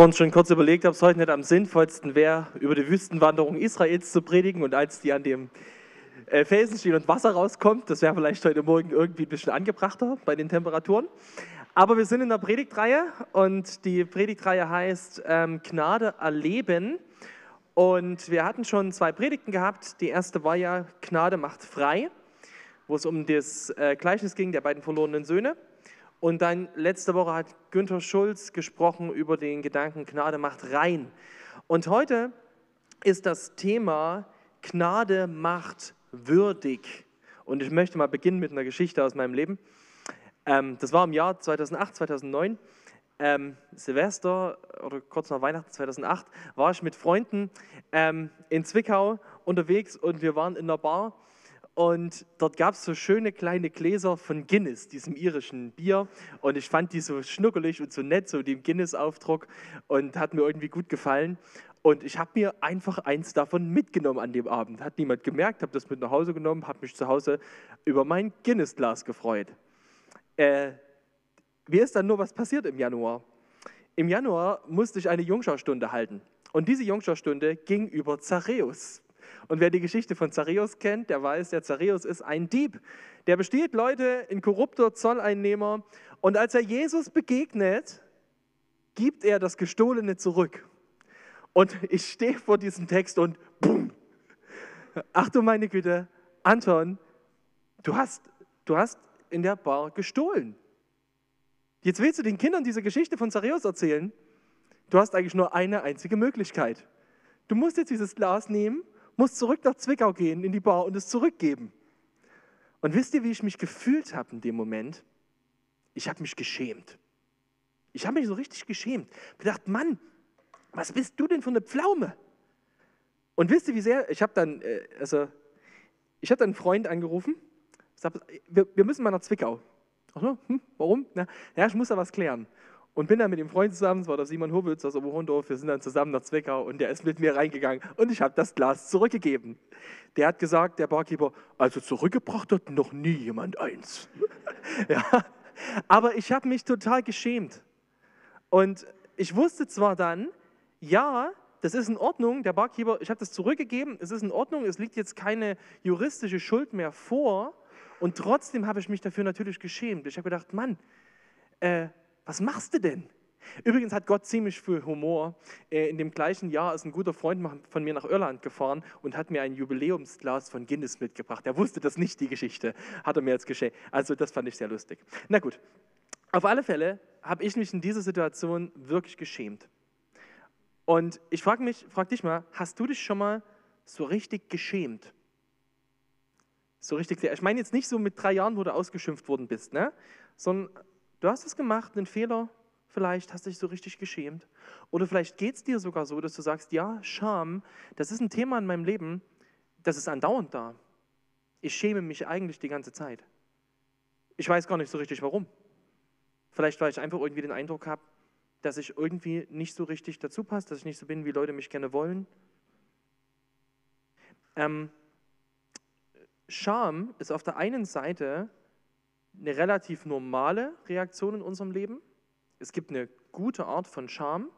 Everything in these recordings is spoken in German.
vorhin schon kurz überlegt, ob es heute nicht am sinnvollsten wäre, über die Wüstenwanderung Israels zu predigen und als die an dem äh, Felsen stehen und Wasser rauskommt, das wäre vielleicht heute Morgen irgendwie ein bisschen angebrachter bei den Temperaturen. Aber wir sind in der Predigtreihe und die Predigtreihe heißt ähm, Gnade erleben. Und wir hatten schon zwei Predigten gehabt. Die erste war ja Gnade macht frei, wo es um das äh, Gleichnis ging der beiden verlorenen Söhne. Und dann letzte Woche hat Günther Schulz gesprochen über den Gedanken Gnade macht rein. Und heute ist das Thema Gnade macht würdig. Und ich möchte mal beginnen mit einer Geschichte aus meinem Leben. Ähm, das war im Jahr 2008, 2009. Ähm, Silvester oder kurz nach Weihnachten 2008 war ich mit Freunden ähm, in Zwickau unterwegs und wir waren in einer Bar und dort gab es so schöne kleine Gläser von Guinness, diesem irischen Bier. Und ich fand die so schnuckelig und so nett, so dem Guinness-Aufdruck. Und hat mir irgendwie gut gefallen. Und ich habe mir einfach eins davon mitgenommen an dem Abend. Hat niemand gemerkt, habe das mit nach Hause genommen, habe mich zu Hause über mein Guinness-Glas gefreut. Äh, mir ist dann nur was passiert im Januar. Im Januar musste ich eine Jungscharstunde halten. Und diese Jungscharstunde ging über Zachäus. Und wer die Geschichte von Zachäus kennt, der weiß, der Zachäus ist ein Dieb. Der bestiehlt Leute, ein korrupter Zolleinnehmer. Und als er Jesus begegnet, gibt er das Gestohlene zurück. Und ich stehe vor diesem Text und bumm. Ach du meine Güte, Anton, du hast, du hast in der Bar gestohlen. Jetzt willst du den Kindern diese Geschichte von Zachäus erzählen. Du hast eigentlich nur eine einzige Möglichkeit. Du musst jetzt dieses Glas nehmen muss zurück nach Zwickau gehen, in die Bar und es zurückgeben. Und wisst ihr, wie ich mich gefühlt habe in dem Moment? Ich habe mich geschämt. Ich habe mich so richtig geschämt. Ich gedacht, Mann, was bist du denn für eine Pflaume? Und wisst ihr, wie sehr, ich habe dann, äh, also, ich habe dann einen Freund angerufen, gesagt, wir, wir müssen mal nach Zwickau. Ach so, hm, warum? Na, ja, ich muss da was klären. Und bin dann mit dem Freund zusammen, das war der Simon Howitz aus Oberhondorf, wir sind dann zusammen nach Zwickau und der ist mit mir reingegangen und ich habe das Glas zurückgegeben. Der hat gesagt, der Barkeeper, also zurückgebracht hat noch nie jemand eins. ja. Aber ich habe mich total geschämt. Und ich wusste zwar dann, ja, das ist in Ordnung, der Barkeeper, ich habe das zurückgegeben, es ist in Ordnung, es liegt jetzt keine juristische Schuld mehr vor. Und trotzdem habe ich mich dafür natürlich geschämt. Ich habe gedacht, Mann, äh, was machst du denn? Übrigens hat Gott ziemlich viel Humor. Äh, in dem gleichen Jahr ist ein guter Freund von mir nach Irland gefahren und hat mir ein Jubiläumsglas von Guinness mitgebracht. Er wusste das nicht, die Geschichte. Hat er mir jetzt geschenkt. Also das fand ich sehr lustig. Na gut, auf alle Fälle habe ich mich in dieser Situation wirklich geschämt. Und ich frage mich, frag dich mal, hast du dich schon mal so richtig geschämt? So richtig, ich meine jetzt nicht so mit drei Jahren, wo du ausgeschimpft worden bist, ne? sondern Du hast es gemacht, einen Fehler, vielleicht hast du dich so richtig geschämt. Oder vielleicht geht es dir sogar so, dass du sagst, ja, Scham, das ist ein Thema in meinem Leben, das ist andauernd da. Ich schäme mich eigentlich die ganze Zeit. Ich weiß gar nicht so richtig warum. Vielleicht, weil ich einfach irgendwie den Eindruck habe, dass ich irgendwie nicht so richtig dazu passe, dass ich nicht so bin, wie Leute mich gerne wollen. Ähm, Scham ist auf der einen Seite eine relativ normale Reaktion in unserem Leben. Es gibt eine gute Art von Scham,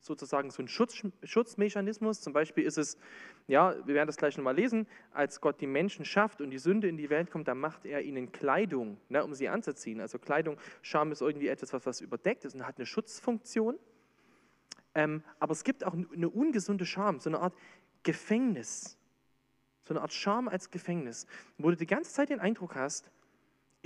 sozusagen so ein Schutz, Schutzmechanismus. Zum Beispiel ist es, ja, wir werden das gleich nochmal lesen, als Gott die Menschen schafft und die Sünde in die Welt kommt, dann macht er ihnen Kleidung, ne, um sie anzuziehen. Also Kleidung, Scham ist irgendwie etwas, was, was überdeckt ist und hat eine Schutzfunktion. Ähm, aber es gibt auch eine ungesunde Scham, so eine Art Gefängnis. So eine Art Scham als Gefängnis, wo du die ganze Zeit den Eindruck hast,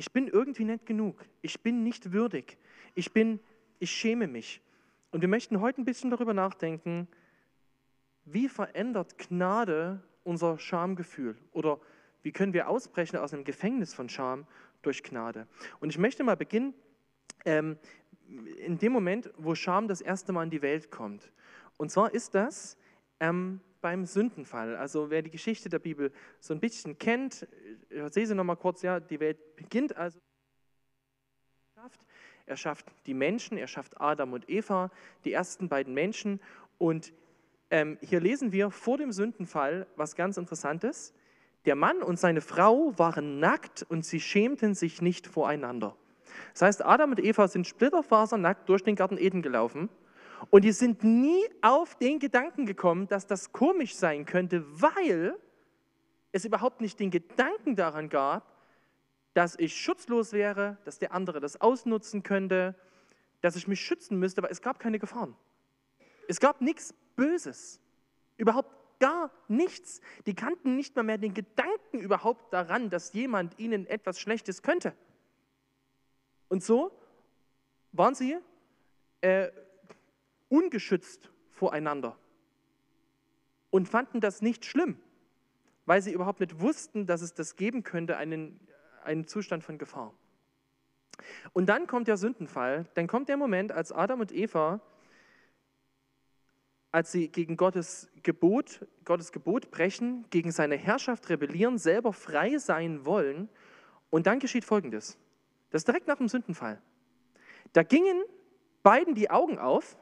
ich bin irgendwie nicht genug. Ich bin nicht würdig. Ich bin, ich schäme mich. Und wir möchten heute ein bisschen darüber nachdenken, wie verändert Gnade unser Schamgefühl? Oder wie können wir ausbrechen aus einem Gefängnis von Scham durch Gnade? Und ich möchte mal beginnen ähm, in dem Moment, wo Scham das erste Mal in die Welt kommt. Und zwar ist das ähm, beim Sündenfall. Also wer die Geschichte der Bibel so ein bisschen kennt, ich sehe sie nochmal kurz, ja, die Welt beginnt also. Er schafft die Menschen, er schafft Adam und Eva, die ersten beiden Menschen. Und ähm, hier lesen wir vor dem Sündenfall was ganz Interessantes. Der Mann und seine Frau waren nackt und sie schämten sich nicht voreinander. Das heißt, Adam und Eva sind splitterfasernackt durch den Garten Eden gelaufen Und die sind nie auf den Gedanken gekommen, dass das komisch sein könnte, weil es überhaupt nicht den Gedanken daran gab, dass ich schutzlos wäre, dass der andere das ausnutzen könnte, dass ich mich schützen müsste, weil es gab keine Gefahren. Es gab nichts Böses, überhaupt gar nichts. Die kannten nicht mal mehr den Gedanken überhaupt daran, dass jemand ihnen etwas Schlechtes könnte. Und so waren sie äh, ungeschützt voreinander und fanden das nicht schlimm, weil sie überhaupt nicht wussten, dass es das geben könnte, einen, einen Zustand von Gefahr. Und dann kommt der Sündenfall, dann kommt der Moment, als Adam und Eva, als sie gegen Gottes Gebot, Gottes Gebot brechen, gegen seine Herrschaft rebellieren, selber frei sein wollen. Und dann geschieht Folgendes. Das ist direkt nach dem Sündenfall. Da gingen beiden die Augen auf.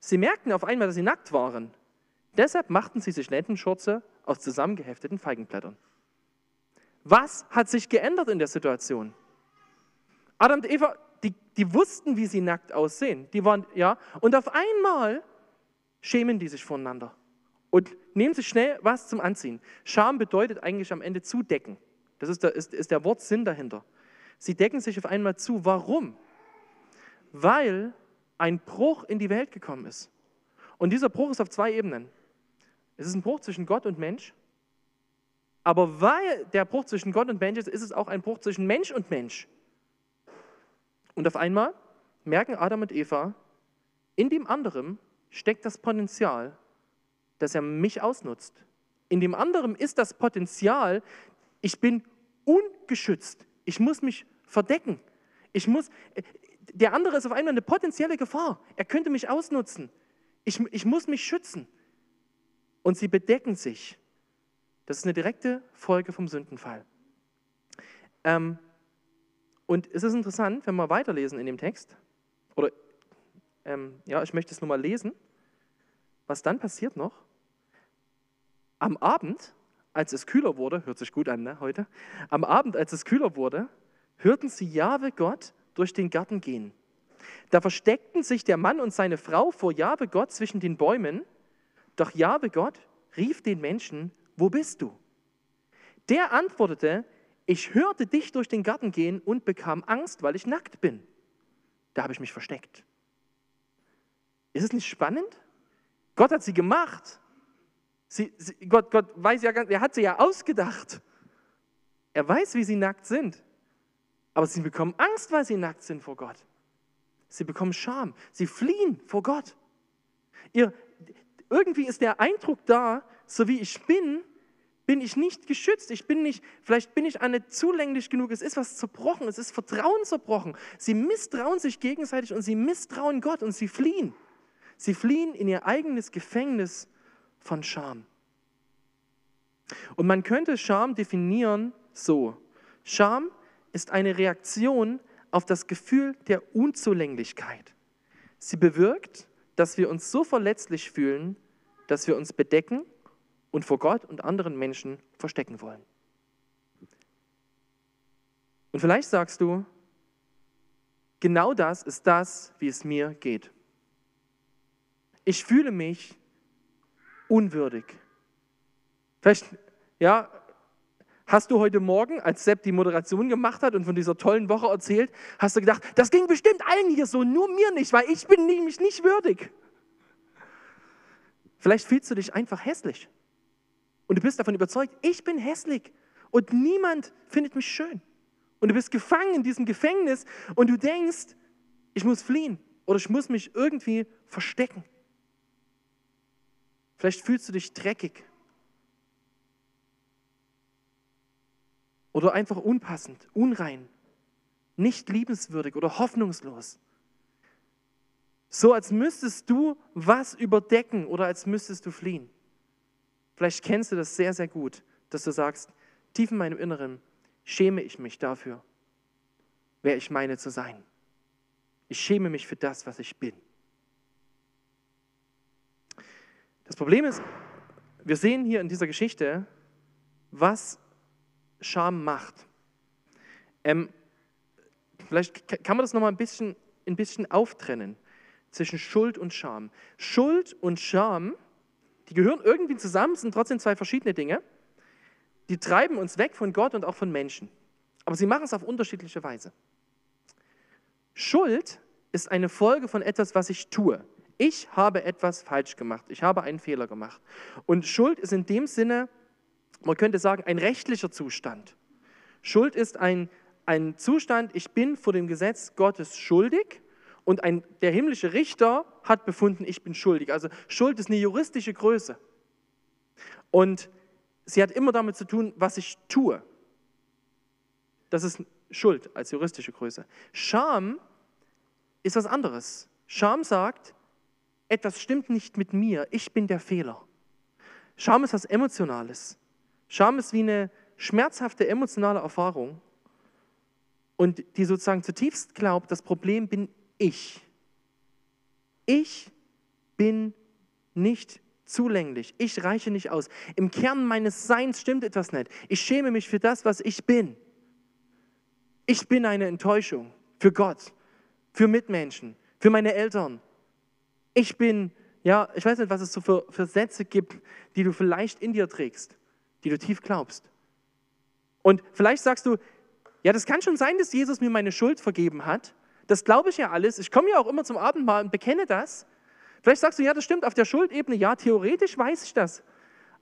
Sie merkten auf einmal, dass sie nackt waren. Deshalb machten sie sich Lendenschürze aus zusammengehefteten Feigenblättern. Was hat sich geändert in der Situation? Adam und Eva, die, die wussten, wie sie nackt aussehen. Die waren, ja, und auf einmal schämen die sich voneinander und nehmen sich schnell was zum Anziehen. Scham bedeutet eigentlich am Ende zudecken. Das ist der, ist, ist der Wortsinn dahinter. Sie decken sich auf einmal zu. Warum? Weil ein Bruch in die Welt gekommen ist. Und dieser Bruch ist auf zwei Ebenen. Es ist ein Bruch zwischen Gott und Mensch. Aber weil der Bruch zwischen Gott und Mensch ist, ist es auch ein Bruch zwischen Mensch und Mensch. Und auf einmal merken Adam und Eva, in dem anderen steckt das Potenzial, dass er mich ausnutzt. In dem anderen ist das Potenzial, ich bin ungeschützt. Ich muss mich verdecken. Ich muss, der andere ist auf einmal eine potenzielle Gefahr. Er könnte mich ausnutzen. Ich, ich muss mich schützen. Und sie bedecken sich. Das ist eine direkte Folge vom Sündenfall. Ähm, und es ist interessant, wenn wir weiterlesen in dem Text, oder ähm, ja, ich möchte es nur mal lesen, was dann passiert noch. Am Abend, als es kühler wurde, hört sich gut an ne, heute, am Abend, als es kühler wurde, hörten sie Jahwe Gott durch den Garten gehen. Da versteckten sich der Mann und seine Frau vor Jahwe Gott zwischen den Bäumen, doch Jahwe Gott rief den Menschen, wo bist du? Der antwortete, ich hörte dich durch den Garten gehen und bekam Angst, weil ich nackt bin. Da habe ich mich versteckt. Ist es nicht spannend? Gott hat sie gemacht. Sie, sie, Gott, Gott weiß ja, er hat sie ja ausgedacht. Er weiß, wie sie nackt sind. Aber sie bekommen Angst, weil sie nackt sind vor Gott. Sie bekommen Scham. Sie fliehen vor Gott. Ihr, irgendwie ist der Eindruck da, so wie ich bin, bin ich nicht geschützt. Ich bin nicht, vielleicht bin ich nicht zulänglich genug. Es ist was zerbrochen. Es ist Vertrauen zerbrochen. Sie misstrauen sich gegenseitig und sie misstrauen Gott und sie fliehen. Sie fliehen in ihr eigenes Gefängnis von Scham. Und man könnte Scham definieren so. Scham ist eine Reaktion auf das Gefühl der Unzulänglichkeit. Sie bewirkt, dass wir uns so verletzlich fühlen, dass wir uns bedecken und vor Gott und anderen Menschen verstecken wollen. Und vielleicht sagst du, genau das ist das, wie es mir geht. Ich fühle mich unwürdig. Vielleicht, ja, hast du heute Morgen, als Sepp die Moderation gemacht hat und von dieser tollen Woche erzählt, hast du gedacht, das ging bestimmt allen hier so, nur mir nicht, weil ich bin nämlich nicht würdig. Vielleicht fühlst du dich einfach hässlich. Und du bist davon überzeugt, ich bin hässlich und niemand findet mich schön. Und du bist gefangen in diesem Gefängnis und du denkst, ich muss fliehen oder ich muss mich irgendwie verstecken. Vielleicht fühlst du dich dreckig oder einfach unpassend, unrein, nicht liebenswürdig oder hoffnungslos. So als müsstest du was überdecken oder als müsstest du fliehen. Vielleicht kennst du das sehr, sehr gut, dass du sagst, tief in meinem Inneren schäme ich mich dafür, wer ich meine zu sein. Ich schäme mich für das, was ich bin. Das Problem ist, wir sehen hier in dieser Geschichte, was Scham macht. Ähm, vielleicht kann man das nochmal ein bisschen, ein bisschen auftrennen. zwischen Schuld und Scham. Schuld und Scham, die gehören irgendwie zusammen, sind trotzdem zwei verschiedene Dinge. Die treiben uns weg von Gott und auch von Menschen. Aber sie machen es auf unterschiedliche Weise. Schuld ist eine Folge von etwas, was ich tue. Ich habe etwas falsch gemacht. Ich habe einen Fehler gemacht. Und Schuld ist in dem Sinne, man könnte sagen, ein rechtlicher Zustand. Schuld ist ein, ein Zustand, ich bin vor dem Gesetz Gottes schuldig und ein, der himmlische Richter hat befunden, ich bin schuldig. Also Schuld ist eine juristische Größe. Und sie hat immer damit zu tun, was ich tue. Das ist Schuld als juristische Größe. Scham ist was anderes. Scham sagt, etwas stimmt nicht mit mir, ich bin der Fehler. Scham ist was Emotionales. Scham ist wie eine schmerzhafte emotionale Erfahrung und die sozusagen zutiefst glaubt, das Problem bin ich. Ich bin nicht zulänglich. Ich reiche nicht aus. Im Kern meines Seins stimmt etwas nicht. Ich schäme mich für das, was ich bin. Ich bin eine Enttäuschung für Gott, für Mitmenschen, für meine Eltern. Ich bin, ja, ich weiß nicht, was es so für, für Sätze gibt, die du vielleicht in dir trägst, die du tief glaubst. Und vielleicht sagst du, ja, das kann schon sein, dass Jesus mir meine Schuld vergeben hat. Das glaube ich ja alles. Ich komme ja auch immer zum Abendmahl und bekenne das. Vielleicht sagst du, ja, das stimmt, auf der Schuldebene, ja, theoretisch weiß ich das.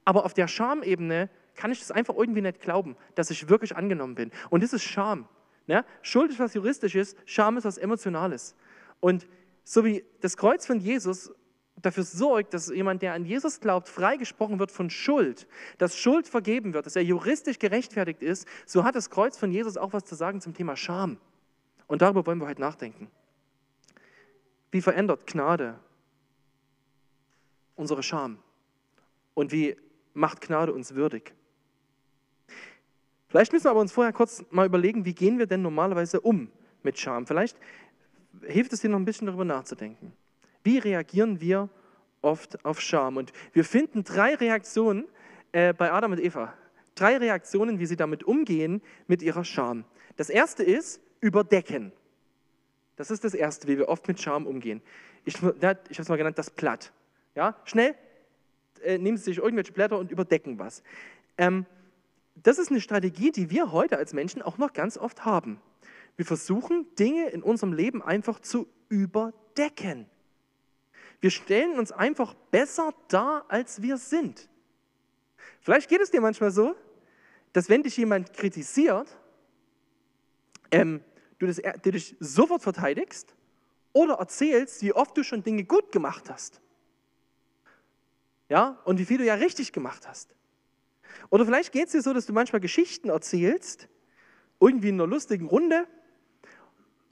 Aber auf der Schamebene kann ich das einfach irgendwie nicht glauben, dass ich wirklich angenommen bin. Und das ist Scham. Ja? Schuld ist was Juristisches, Scham ist was Emotionales. Und so wie das Kreuz von Jesus dafür sorgt, dass jemand, der an Jesus glaubt, freigesprochen wird von Schuld, dass Schuld vergeben wird, dass er juristisch gerechtfertigt ist, so hat das Kreuz von Jesus auch was zu sagen zum Thema Scham. Und darüber wollen wir heute nachdenken. Wie verändert Gnade unsere Scham? Und wie macht Gnade uns würdig? Vielleicht müssen wir aber uns vorher kurz mal überlegen, wie gehen wir denn normalerweise um mit Scham? Vielleicht hilft es dir noch ein bisschen darüber nachzudenken. Wie reagieren wir oft auf Scham? Und wir finden drei Reaktionen äh, bei Adam und Eva. Drei Reaktionen, wie sie damit umgehen mit ihrer Scham. Das erste ist überdecken. Das ist das erste, wie wir oft mit Scham umgehen. Ich, ich habe es mal genannt, das Platt. Ja, schnell äh, nehmen Sie sich irgendwelche Blätter und überdecken was. Ähm, das ist eine Strategie, die wir heute als Menschen auch noch ganz oft haben. Wir versuchen, Dinge in unserem Leben einfach zu überdecken. Wir stellen uns einfach besser dar, als wir sind. Vielleicht geht es dir manchmal so, dass wenn dich jemand kritisiert, ähm, du, das, du dich sofort verteidigst oder erzählst, wie oft du schon Dinge gut gemacht hast. Ja, und wie viel du ja richtig gemacht hast. Oder vielleicht geht es dir so, dass du manchmal Geschichten erzählst, irgendwie in einer lustigen Runde,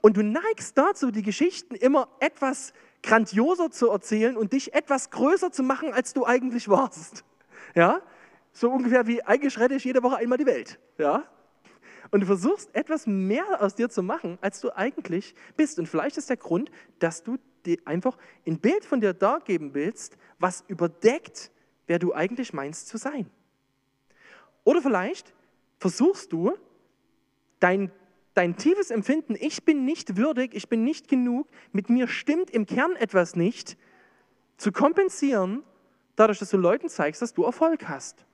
und du neigst dazu, die Geschichten immer etwas grandioser zu erzählen und dich etwas größer zu machen, als du eigentlich warst. Ja? So ungefähr wie eigentlich rette ich jede Woche einmal die Welt. Ja? Und du versuchst etwas mehr aus dir zu machen, als du eigentlich bist. Und vielleicht ist der Grund, dass du dir einfach ein Bild von dir dargeben willst, was überdeckt, wer du eigentlich meinst zu sein. Oder vielleicht versuchst du, dein dein tiefes Empfinden, ich bin nicht würdig, ich bin nicht genug, mit mir stimmt im Kern etwas nicht, zu kompensieren, dadurch, dass du Leuten zeigst, dass du Erfolg hast.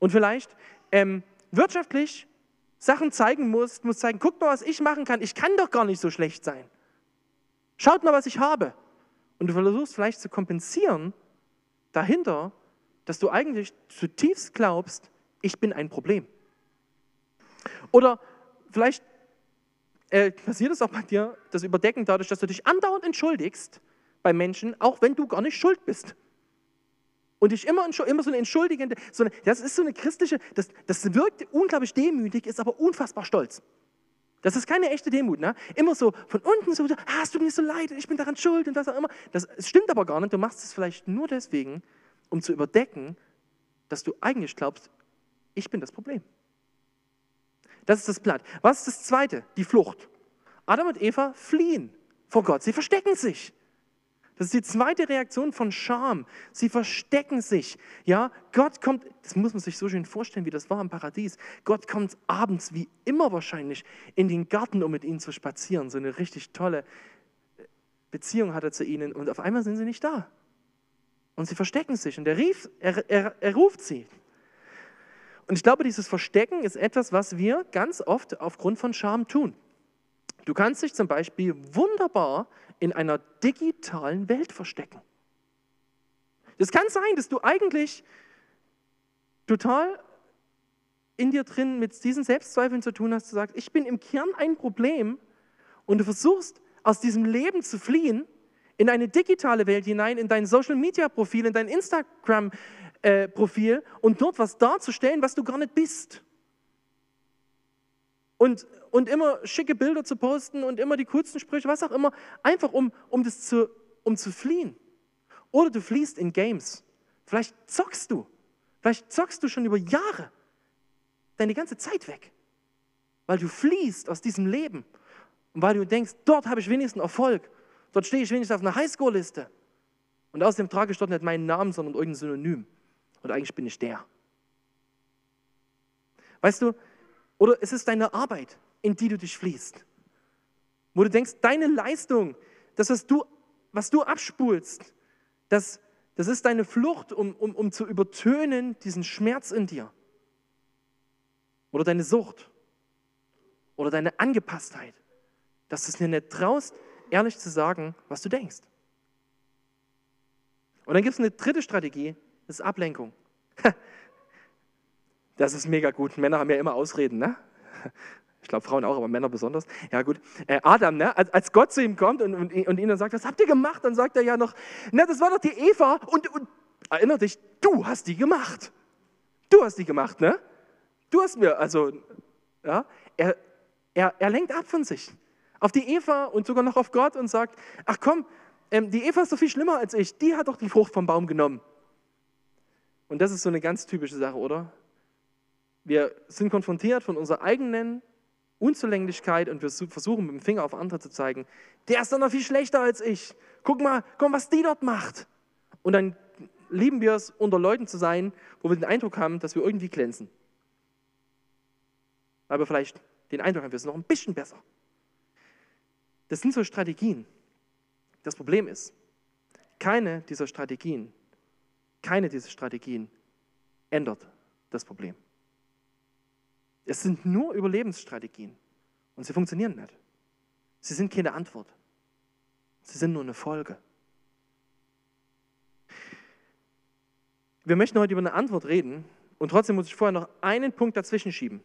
Und vielleicht ähm, wirtschaftlich Sachen zeigen musst, musst zeigen, guck mal, was ich machen kann, ich kann doch gar nicht so schlecht sein. Schaut mal, was ich habe. Und du versuchst vielleicht zu kompensieren dahinter, dass du eigentlich zutiefst glaubst, ich bin ein Problem. Oder vielleicht äh, passiert es auch bei dir, das Überdecken dadurch, dass du dich andauernd entschuldigst bei Menschen, auch wenn du gar nicht schuld bist. Und dich immer, immer so eine entschuldigende, so eine, das ist so eine christliche, das, das wirkt unglaublich demütig, ist aber unfassbar stolz. Das ist keine echte Demut. Ne? Immer so von unten so, ah, es tut mir so leid, ich bin daran schuld und was auch immer. Das, das stimmt aber gar nicht. Du machst es vielleicht nur deswegen, um zu überdecken, dass du eigentlich glaubst, ich bin das Problem. Das ist das Blatt. Was ist das Zweite? Die Flucht. Adam und Eva fliehen vor Gott. Sie verstecken sich. Das ist die zweite Reaktion von Scham. Sie verstecken sich. Ja, Gott kommt, das muss man sich so schön vorstellen, wie das war im Paradies. Gott kommt abends, wie immer wahrscheinlich, in den Garten, um mit ihnen zu spazieren. So eine richtig tolle Beziehung hat er zu ihnen und auf einmal sind sie nicht da. Und sie verstecken sich und er, rief, er, er, er ruft sie. Und ich glaube, dieses Verstecken ist etwas, was wir ganz oft aufgrund von Scham tun. Du kannst dich zum Beispiel wunderbar in einer digitalen Welt verstecken. Es kann sein, dass du eigentlich total in dir drin mit diesen Selbstzweifeln zu tun hast, du sagst, ich bin im Kern ein Problem und du versuchst aus diesem Leben zu fliehen in eine digitale Welt hinein, in dein Social-Media-Profil, in dein Instagram-Profil und dort was darzustellen, was du gar nicht bist. Und, und immer schicke Bilder zu posten und immer die coolsten Sprüche, was auch immer, einfach um, um das zu, um zu fliehen. Oder du fliehst in Games. Vielleicht zockst du. Vielleicht zockst du schon über Jahre deine ganze Zeit weg, weil du fliehst aus diesem Leben und weil du denkst, dort habe ich wenigstens Erfolg, dort stehe ich wenigstens auf einer Highschool-Liste. Und außerdem trage ich dort nicht meinen Namen, sondern irgendein Synonym. Und eigentlich bin ich der. Weißt du, oder es ist deine Arbeit, in die du dich fließt. Wo du denkst, deine Leistung, das, was du, was du abspulst, das, das ist deine Flucht, um, um, um zu übertönen diesen Schmerz in dir. Oder deine Sucht. Oder deine Angepasstheit. Dass du es dir nicht traust, ehrlich zu sagen, was du denkst. Und dann gibt es eine dritte Strategie, das ist Ablenkung. Das ist mega gut. Männer haben ja immer Ausreden, ne? Ich glaube, Frauen auch, aber Männer besonders. Ja, gut. Äh, Adam, ne? als Gott zu ihm kommt und, und, und ihnen sagt, was habt ihr gemacht? Dann sagt er ja noch, na, das war doch die Eva und, und erinner dich, du hast die gemacht. Du hast die gemacht, ne? Du hast mir, also, ja, er, er, er lenkt ab von sich. Auf die Eva und sogar noch auf Gott und sagt, ach komm, ähm, die Eva ist doch viel schlimmer als ich. Die hat doch die Frucht vom Baum genommen. Und das ist so eine ganz typische Sache, oder? Wir sind konfrontiert von unserer eigenen Unzulänglichkeit und wir versuchen mit dem Finger auf andere zu zeigen, der ist doch noch viel schlechter als ich. Guck mal, komm, was die dort macht. Und dann lieben wir es, unter Leuten zu sein, wo wir den Eindruck haben, dass wir irgendwie glänzen. Weil wir vielleicht den Eindruck haben, wir sind noch ein bisschen besser. Das sind so Strategien. Das Problem ist, keine dieser Strategien, keine dieser Strategien ändert das Problem. Es sind nur Überlebensstrategien und sie funktionieren nicht. Sie sind keine Antwort. Sie sind nur eine Folge. Wir möchten heute über eine Antwort reden und trotzdem muss ich vorher noch einen Punkt dazwischen schieben.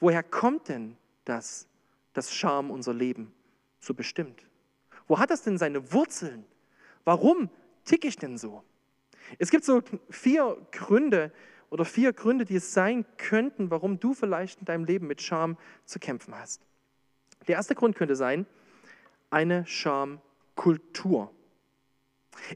Woher kommt denn das, dass Scham unser Leben so bestimmt? Wo hat das denn seine Wurzeln? Warum ticke ich denn so? Es gibt so vier Gründe, oder vier Gründe, die es sein könnten, warum du vielleicht in deinem Leben mit Scham zu kämpfen hast. Der erste Grund könnte sein, eine Schamkultur.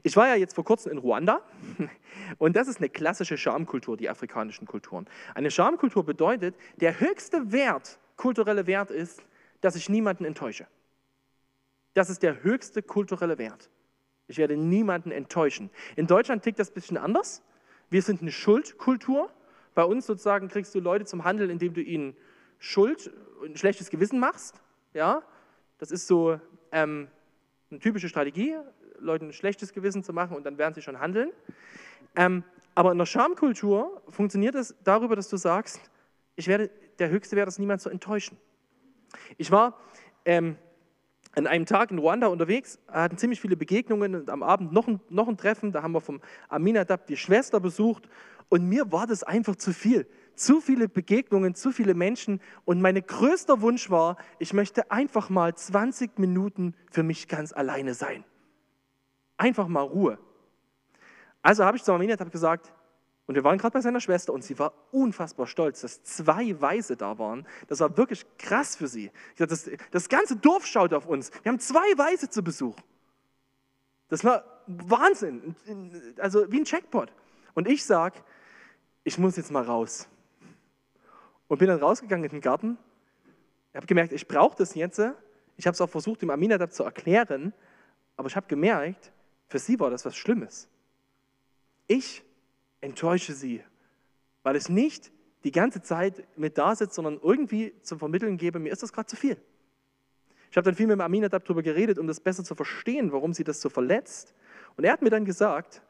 Ich war ja jetzt vor kurzem in Ruanda und das ist eine klassische Schamkultur, die afrikanischen Kulturen. Eine Schamkultur bedeutet, der höchste Wert, kulturelle Wert ist, dass ich niemanden enttäusche. Das ist der höchste kulturelle Wert. Ich werde niemanden enttäuschen. In Deutschland tickt das ein bisschen anders. Wir sind eine Schuldkultur. Bei uns sozusagen kriegst du Leute zum Handeln, indem du ihnen Schuld, ein schlechtes Gewissen machst. Ja, das ist so ähm, eine typische Strategie, Leuten ein schlechtes Gewissen zu machen und dann werden sie schon handeln. Ähm, aber in der Schamkultur funktioniert es darüber, dass du sagst, ich werde, der höchste Wert ist, niemand zu enttäuschen. Ich war ähm, an einem Tag in Ruanda unterwegs, hatten ziemlich viele Begegnungen und am Abend noch ein, noch ein Treffen. Da haben wir vom Aminadab die Schwester besucht und mir war das einfach zu viel. Zu viele Begegnungen, zu viele Menschen und mein größter Wunsch war, ich möchte einfach mal 20 Minuten für mich ganz alleine sein. Einfach mal Ruhe. Also habe ich zu Aminadab gesagt, und wir waren gerade bei seiner Schwester und sie war unfassbar stolz, dass zwei Weise da waren. Das war wirklich krass für sie. Dachte, das, das ganze Dorf schaut auf uns. Wir haben zwei Weise zu Besuch. Das war Wahnsinn. Also wie ein Checkpot. Und ich sage, ich muss jetzt mal raus. Und bin dann rausgegangen in den Garten. Ich habe gemerkt, ich brauche das jetzt. Ich habe es auch versucht, dem Aminadab zu erklären. Aber ich habe gemerkt, für sie war das was Schlimmes. Ich enttäusche sie, weil ich nicht die ganze Zeit mit da sitze, sondern irgendwie zum Vermitteln gebe, mir ist das gerade zu viel. Ich habe dann viel mit Aminadab darüber geredet, um das besser zu verstehen, warum sie das so verletzt. Und er hat mir dann gesagt,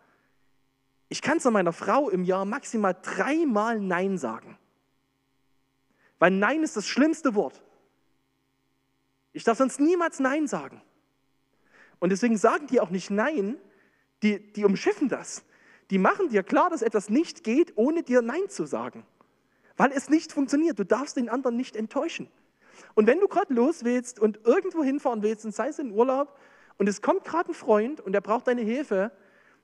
ich kann zu meiner Frau im Jahr maximal dreimal Nein sagen. Weil Nein ist das schlimmste Wort. Ich darf sonst niemals Nein sagen. Und deswegen sagen die auch nicht Nein, die, die umschiffen das. Die machen dir klar, dass etwas nicht geht, ohne dir Nein zu sagen. Weil es nicht funktioniert. Du darfst den anderen nicht enttäuschen. Und wenn du gerade los willst und irgendwo hinfahren willst, und sei es in Urlaub, und es kommt gerade ein Freund und er braucht deine Hilfe,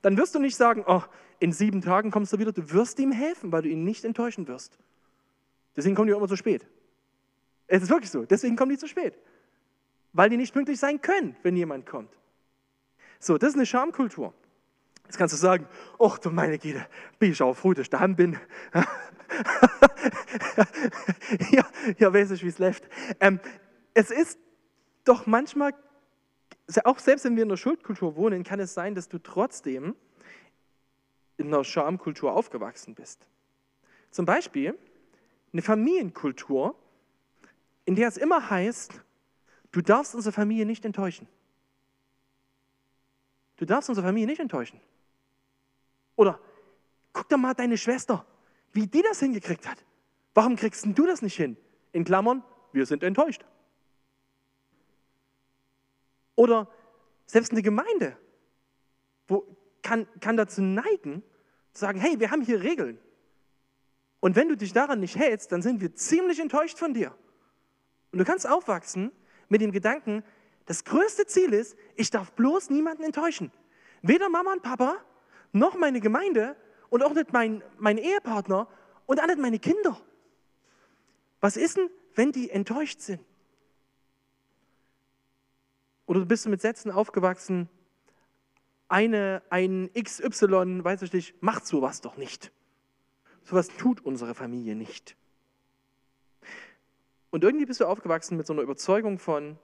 dann wirst du nicht sagen, oh, in sieben Tagen kommst du wieder. Du wirst ihm helfen, weil du ihn nicht enttäuschen wirst. Deswegen kommen die immer zu spät. Es ist wirklich so. Deswegen kommen die zu spät. Weil die nicht pünktlich sein können, wenn jemand kommt. So, das ist eine Schamkultur. Jetzt kannst du sagen, ach du meine Güte, bin ich auch froh, dass ich daheim bin. ja, ja, weiß ich, wie es läuft. Ähm, es ist doch manchmal, auch selbst wenn wir in einer Schuldkultur wohnen, kann es sein, dass du trotzdem in einer Schamkultur aufgewachsen bist. Zum Beispiel eine Familienkultur, in der es immer heißt, du darfst unsere Familie nicht enttäuschen. Du darfst unsere Familie nicht enttäuschen. Oder guck doch mal deine Schwester, wie die das hingekriegt hat. Warum kriegst du das nicht hin? In Klammern, wir sind enttäuscht. Oder selbst eine Gemeinde wo, kann, kann dazu neigen, zu sagen, hey, wir haben hier Regeln. Und wenn du dich daran nicht hältst, dann sind wir ziemlich enttäuscht von dir. Und du kannst aufwachsen mit dem Gedanken, das größte Ziel ist, ich darf bloß niemanden enttäuschen. Weder Mama und Papa, noch meine Gemeinde und auch nicht mein, mein Ehepartner und auch nicht meine Kinder. Was ist denn, wenn die enttäuscht sind? Oder du bist mit Sätzen aufgewachsen, eine, ein XY, weiß ich nicht, macht sowas doch nicht. Sowas tut unsere Familie nicht. Und irgendwie bist du aufgewachsen mit so einer Überzeugung von,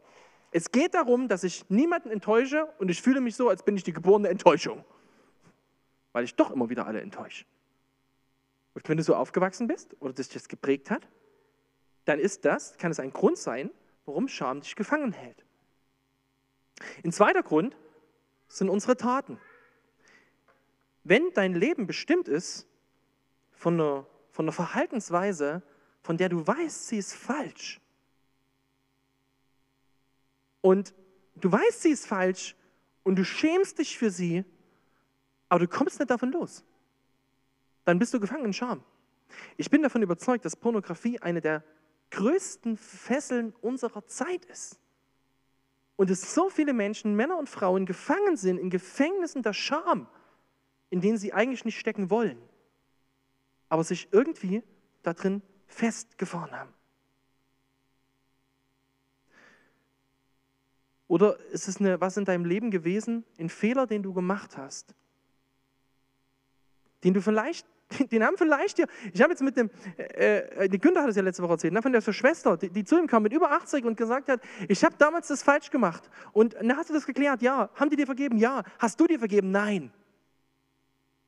es geht darum, dass ich niemanden enttäusche und ich fühle mich so, als bin ich die geborene Enttäuschung. Weil ich doch immer wieder alle enttäusche. Und wenn du so aufgewachsen bist oder dich das geprägt hat, dann ist das, kann es ein Grund sein, warum Scham dich gefangen hält. Ein zweiter Grund sind unsere Taten. Wenn dein Leben bestimmt ist von einer, von einer Verhaltensweise, von der du weißt, sie ist falsch, und du weißt, sie ist falsch und du schämst dich für sie, aber du kommst nicht davon los. Dann bist du gefangen in Scham. Ich bin davon überzeugt, dass Pornografie eine der größten Fesseln unserer Zeit ist. Und es so viele Menschen, Männer und Frauen, gefangen sind in Gefängnissen der Scham, in denen sie eigentlich nicht stecken wollen, aber sich irgendwie darin festgefahren haben. Oder ist es eine, was in deinem Leben gewesen, ein Fehler, den du gemacht hast? Den du vielleicht, den haben vielleicht dir, ich habe jetzt mit dem, äh, äh die Günther hat es ja letzte Woche erzählt, ne, von der Schwester, die, die, zu ihm kam mit über 80 und gesagt hat, ich habe damals das falsch gemacht. Und na, hast du das geklärt? Ja. Haben die dir vergeben? Ja. Hast du dir vergeben? Nein.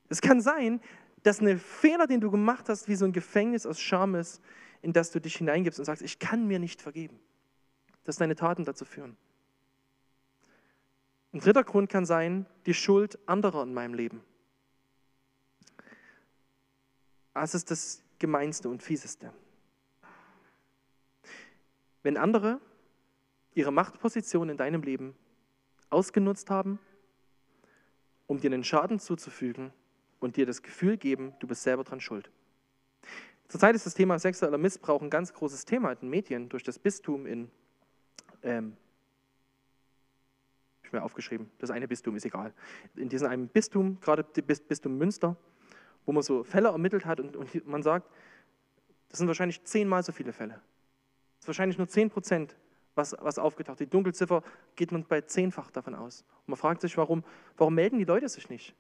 Es kann sein, dass ein Fehler, den du gemacht hast, wie so ein Gefängnis aus Scham ist, in das du dich hineingibst und sagst, ich kann mir nicht vergeben. Dass deine Taten dazu führen. Ein dritter Grund kann sein, die Schuld anderer in meinem Leben. Das ist das Gemeinste und Fieseste. Wenn andere ihre Machtposition in deinem Leben ausgenutzt haben, um dir einen Schaden zuzufügen und dir das Gefühl geben, du bist selber dran schuld. Zurzeit ist das Thema sexueller Missbrauch ein ganz großes Thema in den Medien durch das Bistum in ähm, ich mir aufgeschrieben, das eine Bistum ist egal. In diesem einen Bistum, gerade Bistum Münster, wo man so Fälle ermittelt hat und, und man sagt, das sind wahrscheinlich zehnmal so viele Fälle. Das ist wahrscheinlich nur zehn Prozent, was, was aufgetaucht. Die Dunkelziffer geht man bei zehnfach davon aus. Und man fragt sich, warum, warum melden die Leute sich nicht?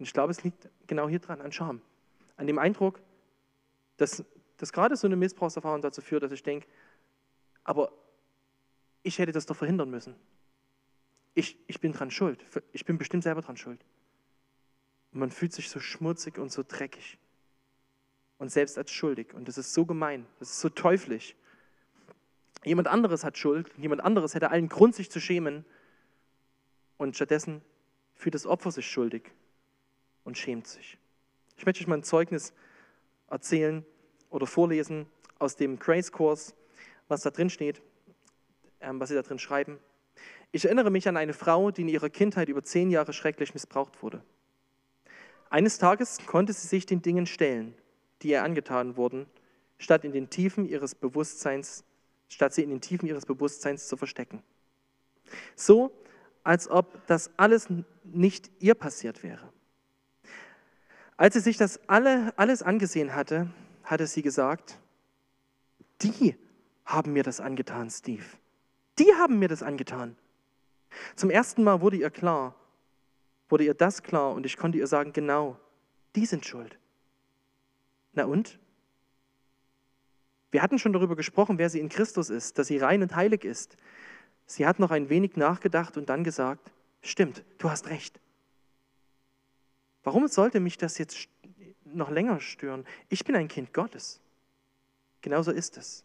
Und ich glaube, es liegt genau hier dran, an Scham. An dem Eindruck, dass, dass gerade so eine Missbrauchserfahrung dazu führt, dass ich denke, aber ich hätte das doch verhindern müssen ich, ich bin dran schuld. Ich bin bestimmt selber dran schuld. Und man fühlt sich so schmutzig und so dreckig. Und selbst als schuldig. Und das ist so gemein. Das ist so teuflisch. Jemand anderes hat Schuld, jemand anderes hätte allen Grund, sich zu schämen. Und stattdessen fühlt das Opfer sich schuldig und schämt sich. Ich möchte euch mal ein Zeugnis erzählen oder vorlesen aus dem Grace-Kurs, was da drin steht, ähm, was sie da drin schreiben. Ich erinnere mich an eine Frau, die in ihrer Kindheit über zehn Jahre schrecklich missbraucht wurde. Eines Tages konnte sie sich den Dingen stellen, die ihr angetan wurden, statt in den Tiefen ihres Bewusstseins, statt sie in den Tiefen ihres Bewusstseins zu verstecken. So, als ob das alles nicht ihr passiert wäre. Als sie sich das alle, alles angesehen hatte, hatte sie gesagt, die haben mir das angetan, Steve. Die haben mir das angetan. Zum ersten Mal wurde ihr klar, wurde ihr das klar und ich konnte ihr sagen, genau, die sind schuld. Na und? Wir hatten schon darüber gesprochen, wer sie in Christus ist, dass sie rein und heilig ist. Sie hat noch ein wenig nachgedacht und dann gesagt, stimmt, du hast recht. Warum sollte mich das jetzt noch länger stören? Ich bin ein Kind Gottes. Genauso ist es.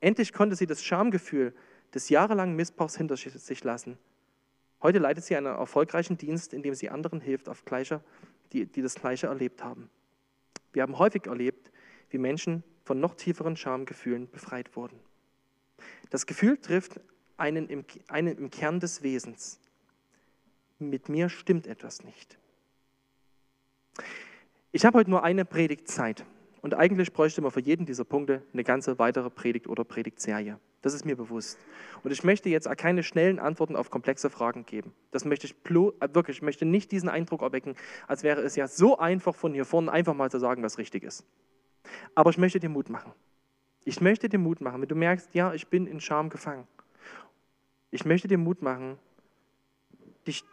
Endlich konnte sie das Schamgefühl des jahrelangen Missbrauchs hinter sich lassen. Heute leitet sie einen erfolgreichen Dienst, in dem sie anderen hilft, auf gleicher, die, die das Gleiche erlebt haben. Wir haben häufig erlebt, wie Menschen von noch tieferen Schamgefühlen befreit wurden. Das Gefühl trifft einen im, einen im Kern des Wesens. Mit mir stimmt etwas nicht. Ich habe heute nur eine Predigtzeit und eigentlich bräuchte man für jeden dieser Punkte eine ganze weitere Predigt oder Predigtserie. Das ist mir bewusst. Und ich möchte jetzt keine schnellen Antworten auf komplexe Fragen geben. Das möchte ich äh, wirklich, ich möchte nicht diesen Eindruck erwecken, als wäre es ja so einfach von hier vorne einfach mal zu sagen, was richtig ist. Aber ich möchte dir Mut machen. Ich möchte dir Mut machen, wenn du merkst, ja, ich bin in Scham gefangen. Ich möchte dir Mut machen, dich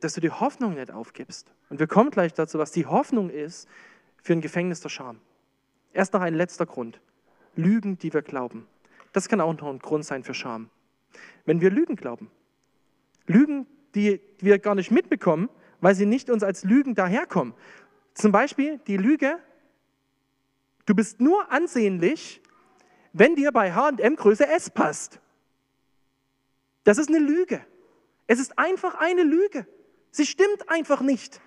dass du die Hoffnung nicht aufgibst. Und wir kommen gleich dazu, was die Hoffnung ist für ein Gefängnis der Scham. Erst noch ein letzter Grund. Lügen, die wir glauben. Das kann auch noch ein Grund sein für Scham. Wenn wir Lügen glauben, Lügen, die wir gar nicht mitbekommen, weil sie nicht uns als Lügen daherkommen. Zum Beispiel die Lüge, du bist nur ansehnlich, wenn dir bei HM Größe S passt. Das ist eine Lüge. Es ist einfach eine Lüge. Sie stimmt einfach nicht.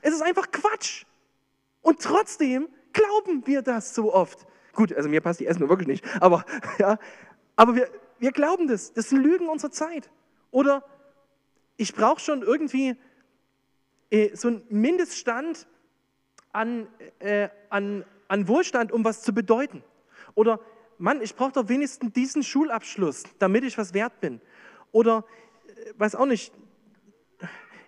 Es ist einfach Quatsch. Und trotzdem glauben wir das so oft. Gut, also mir passt die Essen wirklich nicht, aber, ja, aber wir, wir glauben das. Das sind Lügen unserer Zeit. Oder ich brauche schon irgendwie äh, so einen Mindeststand an, äh, an, an Wohlstand, um was zu bedeuten. Oder Mann, ich brauche doch wenigstens diesen Schulabschluss, damit ich was wert bin. Oder, äh, weiß auch nicht,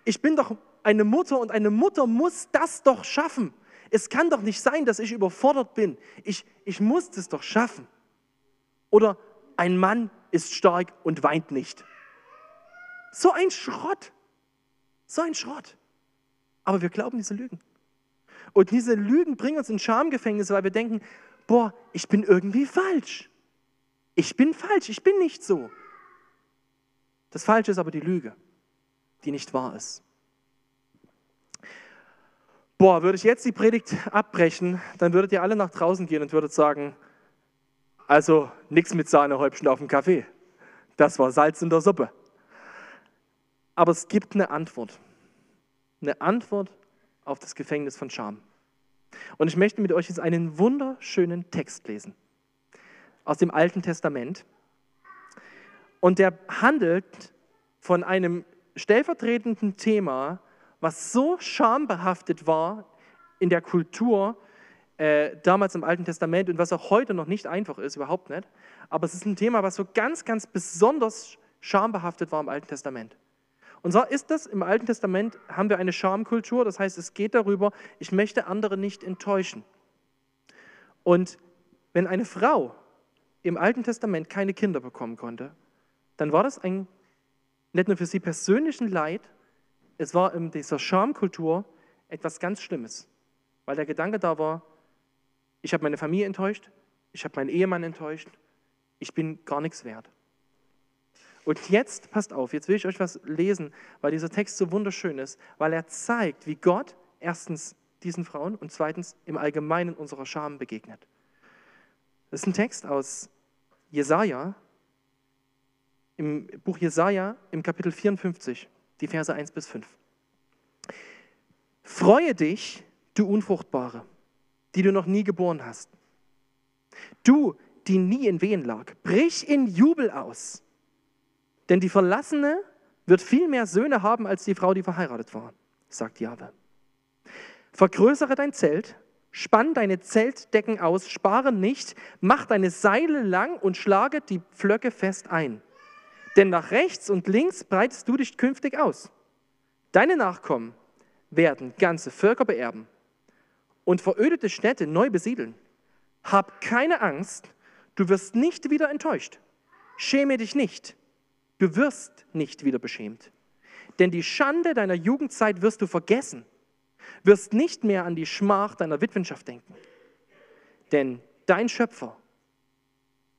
ich bin doch eine Mutter und eine Mutter muss das doch schaffen. Es kann doch nicht sein, dass ich überfordert bin. Ich, ich muss das doch schaffen. Oder ein Mann ist stark und weint nicht. So ein Schrott. So ein Schrott. Aber wir glauben diese Lügen. Und diese Lügen bringen uns in Schamgefängnisse, weil wir denken, boah, ich bin irgendwie falsch. Ich bin falsch, ich bin nicht so. Das Falsche ist aber die Lüge die nicht wahr ist. Boah, würde ich jetzt die Predigt abbrechen, dann würdet ihr alle nach draußen gehen und würdet sagen, also nichts mit Sahnehäubchen auf dem Kaffee. Das war Salz in der Suppe. Aber es gibt eine Antwort. Eine Antwort auf das Gefängnis von Scham. Und ich möchte mit euch jetzt einen wunderschönen Text lesen aus dem Alten Testament. Und der handelt von einem stellvertretenden Thema, was so schambehaftet war in der Kultur äh, damals im Alten Testament und was auch heute noch nicht einfach ist, überhaupt nicht. Aber es ist ein Thema, was so ganz, ganz besonders schambehaftet war im Alten Testament. Und zwar ist das im Alten Testament, haben wir eine Schamkultur, das heißt, es geht darüber, ich möchte andere nicht enttäuschen. Und wenn eine Frau im Alten Testament keine Kinder bekommen konnte, dann war das ein nicht nur für sie persönlichen Leid, es war in dieser Schamkultur etwas ganz Schlimmes, weil der Gedanke da war, ich habe meine Familie enttäuscht, ich habe meinen Ehemann enttäuscht, ich bin gar nichts wert. Und jetzt, passt auf, jetzt will ich euch was lesen, weil dieser Text so wunderschön ist, weil er zeigt, wie Gott erstens diesen Frauen und zweitens im Allgemeinen unserer Scham begegnet. Das ist ein Text aus Jesaja, im Buch Jesaja, im Kapitel 54, die Verse 1 bis 5. Freue dich, du Unfruchtbare, die du noch nie geboren hast. Du, die nie in Wehen lag, brich in Jubel aus. Denn die Verlassene wird viel mehr Söhne haben als die Frau, die verheiratet war, sagt Jahwe. Vergrößere dein Zelt, spann deine Zeltdecken aus, spare nicht, mach deine Seile lang und schlage die Pflöcke fest ein. Denn nach rechts und links breitest du dich künftig aus. Deine Nachkommen werden ganze Völker beerben und verödete Städte neu besiedeln. Hab keine Angst, du wirst nicht wieder enttäuscht. Schäme dich nicht, du wirst nicht wieder beschämt. Denn die Schande deiner Jugendzeit wirst du vergessen, wirst nicht mehr an die Schmach deiner Witwenschaft denken. Denn dein Schöpfer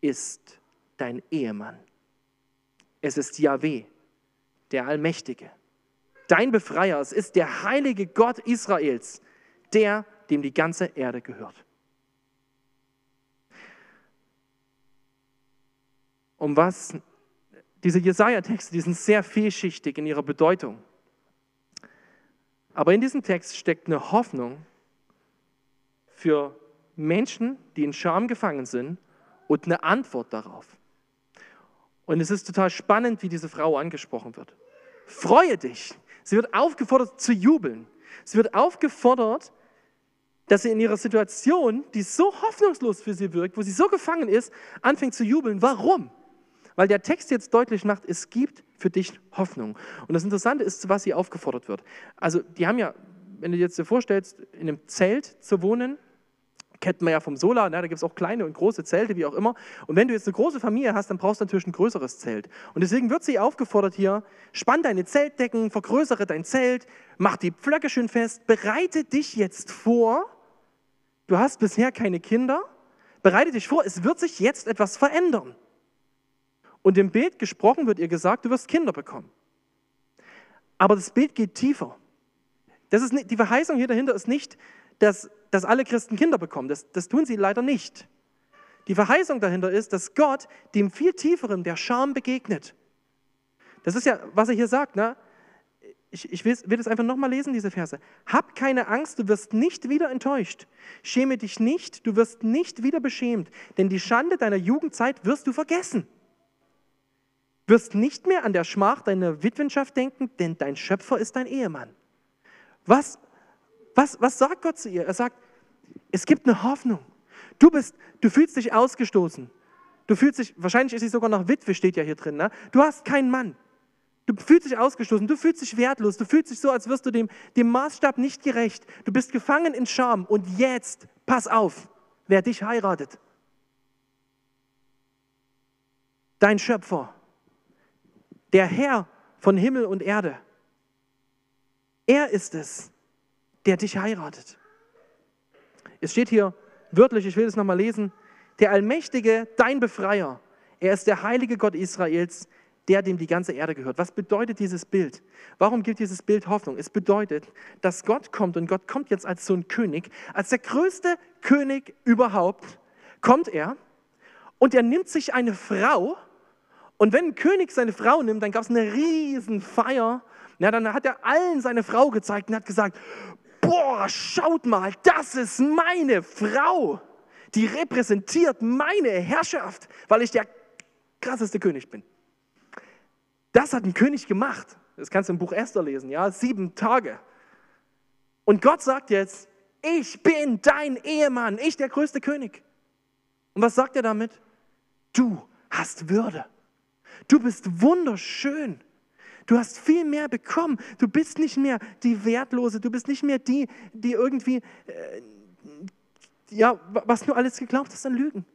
ist dein Ehemann. Es ist Yahweh, der Allmächtige. Dein Befreier, es ist der heilige Gott Israels, der, dem die ganze Erde gehört. Um was diese Jesaja-Texte, die sind sehr vielschichtig in ihrer Bedeutung. Aber in diesem Text steckt eine Hoffnung für Menschen, die in Scham gefangen sind und eine Antwort darauf. Und es ist total spannend, wie diese Frau angesprochen wird. Freue dich. Sie wird aufgefordert zu jubeln. Sie wird aufgefordert, dass sie in ihrer Situation, die so hoffnungslos für sie wirkt, wo sie so gefangen ist, anfängt zu jubeln. Warum? Weil der Text jetzt deutlich macht, es gibt für dich Hoffnung. Und das Interessante ist, zu was sie aufgefordert wird. Also, die haben ja, wenn du dir jetzt dir vorstellst, in einem Zelt zu wohnen, kennt man ja vom Solar, ne, da gibt es auch kleine und große Zelte, wie auch immer. Und wenn du jetzt eine große Familie hast, dann brauchst du natürlich ein größeres Zelt. Und deswegen wird sie aufgefordert hier, spann deine Zeltdecken, vergrößere dein Zelt, mach die Pflöcke schön fest, bereite dich jetzt vor. Du hast bisher keine Kinder, bereite dich vor, es wird sich jetzt etwas verändern. Und im Bild gesprochen wird ihr gesagt, du wirst Kinder bekommen. Aber das Bild geht tiefer. Das ist die Verheißung hier dahinter ist nicht, dass, dass alle Christen Kinder bekommen. Das, das tun sie leider nicht. Die Verheißung dahinter ist, dass Gott dem viel tieferen, der Scham begegnet. Das ist ja, was er hier sagt. Ne? Ich, ich will, will das einfach nochmal lesen, diese Verse. Hab keine Angst, du wirst nicht wieder enttäuscht. Schäme dich nicht, du wirst nicht wieder beschämt, denn die Schande deiner Jugendzeit wirst du vergessen wirst nicht mehr an der Schmach deiner Witwenschaft denken, denn dein Schöpfer ist dein Ehemann. Was, was, was sagt Gott zu ihr? Er sagt, es gibt eine Hoffnung. Du, bist, du fühlst dich ausgestoßen. Du fühlst dich, wahrscheinlich ist sie sogar noch Witwe, steht ja hier drin. Ne? Du hast keinen Mann. Du fühlst dich ausgestoßen, du fühlst dich wertlos, du fühlst dich so, als wirst du dem, dem Maßstab nicht gerecht. Du bist gefangen in Scham und jetzt, pass auf, wer dich heiratet. Dein Schöpfer der Herr von Himmel und Erde. Er ist es, der dich heiratet. Es steht hier wörtlich, ich will es nochmal lesen, der Allmächtige, dein Befreier. Er ist der heilige Gott Israels, der dem die ganze Erde gehört. Was bedeutet dieses Bild? Warum gibt dieses Bild Hoffnung? Es bedeutet, dass Gott kommt und Gott kommt jetzt als so ein König, als der größte König überhaupt, kommt er und er nimmt sich eine Frau, und wenn ein König seine Frau nimmt, dann gab es eine riesen Feier. Ja, dann hat er allen seine Frau gezeigt und hat gesagt, boah, schaut mal, das ist meine Frau. Die repräsentiert meine Herrschaft, weil ich der krasseste König bin. Das hat ein König gemacht. Das kannst du im Buch Esther lesen, ja, sieben Tage. Und Gott sagt jetzt, ich bin dein Ehemann, ich der größte König. Und was sagt er damit? Du hast Würde. Du bist wunderschön. Du hast viel mehr bekommen. Du bist nicht mehr die Wertlose. Du bist nicht mehr die, die irgendwie, äh, ja, was du alles geglaubt hast an Lügen.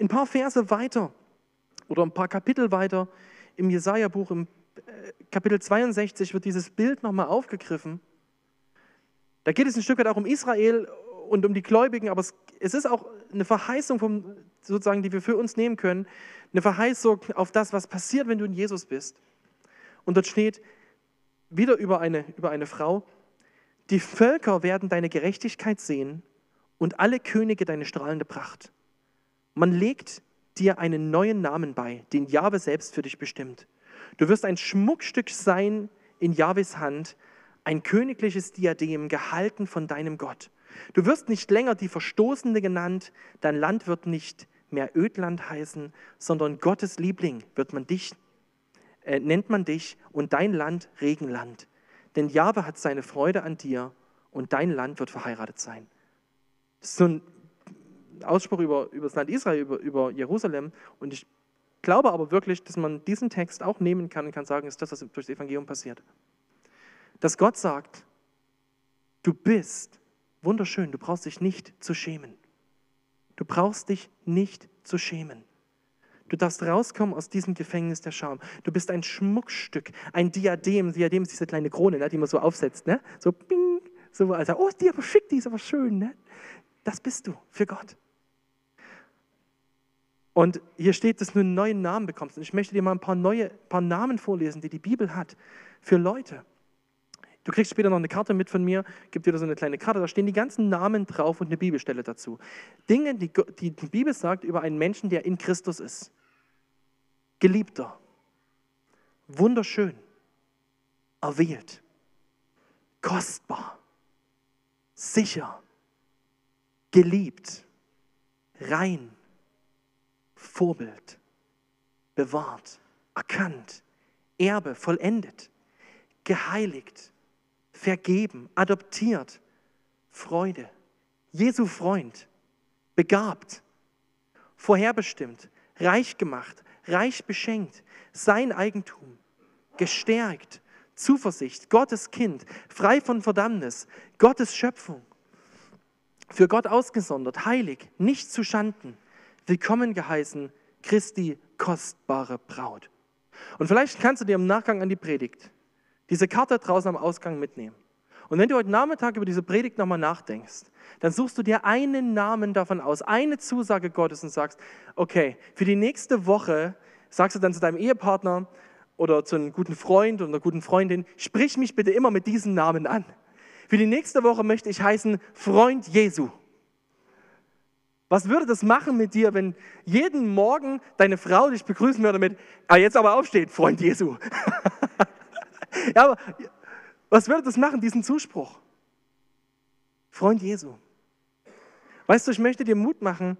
Ein paar Verse weiter oder ein paar Kapitel weiter im Jesaja-Buch, im äh, Kapitel 62, wird dieses Bild nochmal aufgegriffen. Da geht es ein Stück weit auch um Israel und um die Gläubigen, aber es, es ist auch eine Verheißung, vom, sozusagen, die wir für uns nehmen können, eine Verheißung auf das, was passiert, wenn du in Jesus bist. Und dort steht wieder über eine, über eine Frau, die Völker werden deine Gerechtigkeit sehen und alle Könige deine strahlende Pracht. Man legt dir einen neuen Namen bei, den Jahwe selbst für dich bestimmt. Du wirst ein Schmuckstück sein in Jahwes Hand, ein königliches Diadem, gehalten von deinem Gott. Du wirst nicht länger die Verstoßene genannt, dein Land wird nicht mehr Ödland heißen, sondern Gottes Liebling wird man dich, äh, nennt man dich und dein Land Regenland. Denn Jahwe hat seine Freude an dir und dein Land wird verheiratet sein. Das ist so ein Ausspruch über, über das Land Israel, über, über Jerusalem. Und ich glaube aber wirklich, dass man diesen Text auch nehmen kann und kann sagen, ist das, was durch das Evangelium passiert. Dass Gott sagt, du bist wunderschön, du brauchst dich nicht zu schämen. Du brauchst dich nicht zu schämen. Du darfst rauskommen aus diesem Gefängnis der Scham. Du bist ein Schmuckstück, ein Diadem. Diadem ist diese kleine Krone, ne, die man so aufsetzt. Ne? So, bing, so, also, oh, die ist aber schick, die ist aber schön. Ne? Das bist du für Gott. Und hier steht, dass du einen neuen Namen bekommst. Und ich möchte dir mal ein paar neue paar Namen vorlesen, die die Bibel hat für Leute. Du kriegst später noch eine Karte mit von mir, gibt dir da so eine kleine Karte, da stehen die ganzen Namen drauf und eine Bibelstelle dazu. Dinge, die die, die Bibel sagt über einen Menschen, der in Christus ist. Geliebter, wunderschön, erwählt, kostbar, sicher, geliebt, rein, Vorbild, bewahrt, erkannt, Erbe. Vollendet, geheiligt, vergeben, adoptiert, Freude, Jesu Freund, begabt, vorherbestimmt, reich gemacht, reich beschenkt, sein Eigentum, gestärkt, Zuversicht, Gottes Kind, frei von Verdammnis, Gottes Schöpfung, für Gott ausgesondert, heilig, nicht zu Schanden, willkommen geheißen, Christi kostbare Braut. Und vielleicht kannst du dir im Nachgang an die Predigt diese Karte draußen am Ausgang mitnehmen. Und wenn du heute Nachmittag über diese Predigt nochmal nachdenkst, dann suchst du dir einen Namen davon aus, eine Zusage Gottes und sagst, okay, für die nächste Woche sagst du dann zu deinem Ehepartner oder zu einem guten Freund oder einer guten Freundin, sprich mich bitte immer mit diesem Namen an. Für die nächste Woche möchte ich heißen Freund Jesu. Was würde das machen mit dir, wenn jeden Morgen deine Frau dich begrüßen würde mit, ah, jetzt aber aufsteht, Freund Jesu. ja, aber was würde das machen, diesen Zuspruch? Freund Jesu. Weißt du, ich möchte dir Mut machen,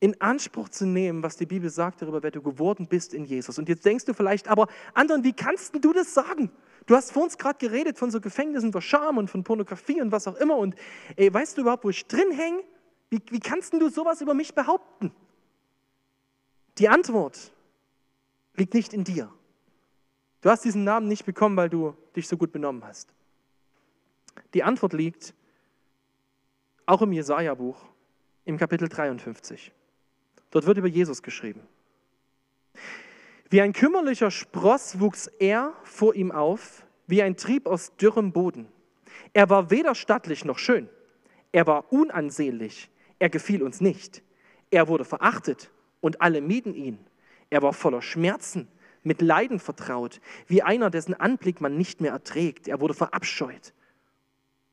in Anspruch zu nehmen, was die Bibel sagt darüber, wer du geworden bist in Jesus. Und jetzt denkst du vielleicht, aber anderen, wie kannst du das sagen? Du hast vor uns gerade geredet von so Gefängnissen von Scham und von Pornografie und was auch immer. Und ey, weißt du überhaupt, wo ich drin hänge? Wie, wie kannst du sowas über mich behaupten? Die Antwort liegt nicht in dir. Du hast diesen Namen nicht bekommen, weil du dich so gut benommen hast. Die Antwort liegt auch im Jesaja-Buch, im Kapitel 53. Dort wird über Jesus geschrieben. Wie ein kümmerlicher Spross wuchs er vor ihm auf, wie ein Trieb aus dürrem Boden. Er war weder stattlich noch schön. Er war unansehnlich. Er gefiel uns nicht. Er wurde verachtet und alle mieden ihn. Er war voller Schmerzen mit Leiden vertraut, wie einer, dessen Anblick man nicht mehr erträgt. Er wurde verabscheut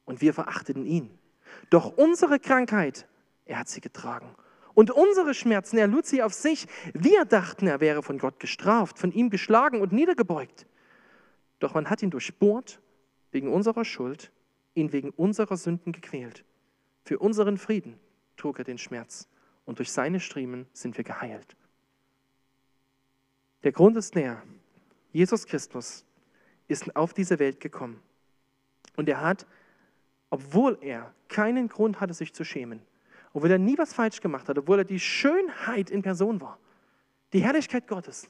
und wir verachteten ihn. Doch unsere Krankheit, er hat sie getragen. Und unsere Schmerzen, er lud sie auf sich. Wir dachten, er wäre von Gott gestraft, von ihm geschlagen und niedergebeugt. Doch man hat ihn durchbohrt wegen unserer Schuld, ihn wegen unserer Sünden gequält. Für unseren Frieden trug er den Schmerz und durch seine Striemen sind wir geheilt. Der Grund ist der, Jesus Christus ist auf diese Welt gekommen. Und er hat, obwohl er keinen Grund hatte, sich zu schämen, obwohl er nie was falsch gemacht hat, obwohl er die Schönheit in Person war, die Herrlichkeit Gottes,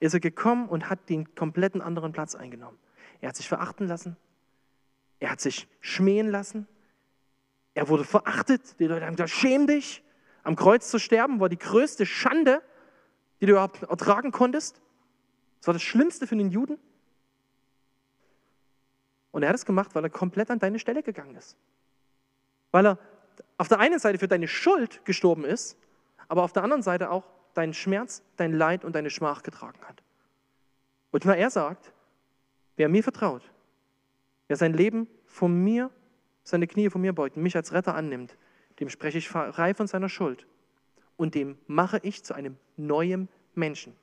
ist er gekommen und hat den kompletten anderen Platz eingenommen. Er hat sich verachten lassen, er hat sich schmähen lassen, er wurde verachtet, die Leute haben gesagt, schäm dich, am Kreuz zu sterben war die größte Schande, die du überhaupt ertragen konntest. Das war das Schlimmste für den Juden. Und er hat es gemacht, weil er komplett an deine Stelle gegangen ist. Weil er auf der einen Seite für deine Schuld gestorben ist, aber auf der anderen Seite auch deinen Schmerz, dein Leid und deine Schmach getragen hat. Und weil er sagt, wer mir vertraut, wer sein Leben von mir, seine Knie von mir beugt mich als Retter annimmt, dem spreche ich frei von seiner Schuld und dem mache ich zu einem neuen Menschen.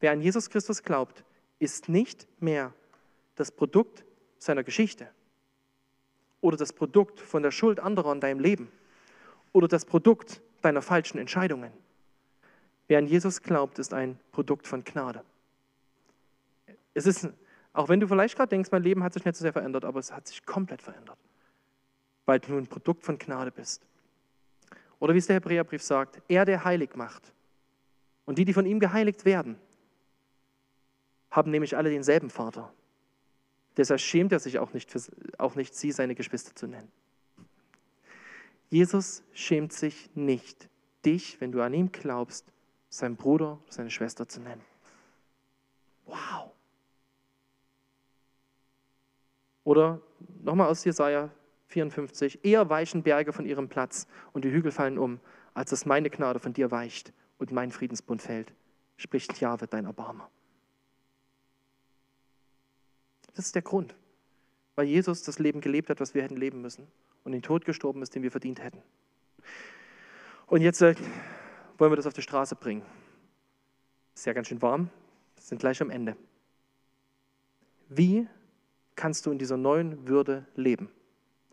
Wer an Jesus Christus glaubt, ist nicht mehr das Produkt seiner Geschichte oder das Produkt von der Schuld anderer in deinem Leben oder das Produkt deiner falschen Entscheidungen. Wer an Jesus glaubt, ist ein Produkt von Gnade. Es ist, auch wenn du vielleicht gerade denkst, mein Leben hat sich nicht so sehr verändert, aber es hat sich komplett verändert, weil du ein Produkt von Gnade bist. Oder wie es der Hebräerbrief sagt, er, der heilig macht. Und die, die von ihm geheiligt werden, haben nämlich alle denselben Vater. Deshalb schämt er sich auch nicht, für, auch nicht sie, seine Geschwister zu nennen. Jesus schämt sich nicht, dich, wenn du an ihn glaubst, sein Bruder, seine Schwester zu nennen. Wow. Oder nochmal aus Jesaja 54. Eher weichen Berge von ihrem Platz und die Hügel fallen um, als dass meine Gnade von dir weicht und mein Friedensbund fällt, spricht Jahwe, dein Erbarmer. Das ist der Grund, weil Jesus das Leben gelebt hat, was wir hätten leben müssen und den Tod gestorben ist, den wir verdient hätten. Und jetzt äh, wollen wir das auf die Straße bringen. Ist ja ganz schön warm, wir sind gleich am Ende. Wie kannst du in dieser neuen Würde leben?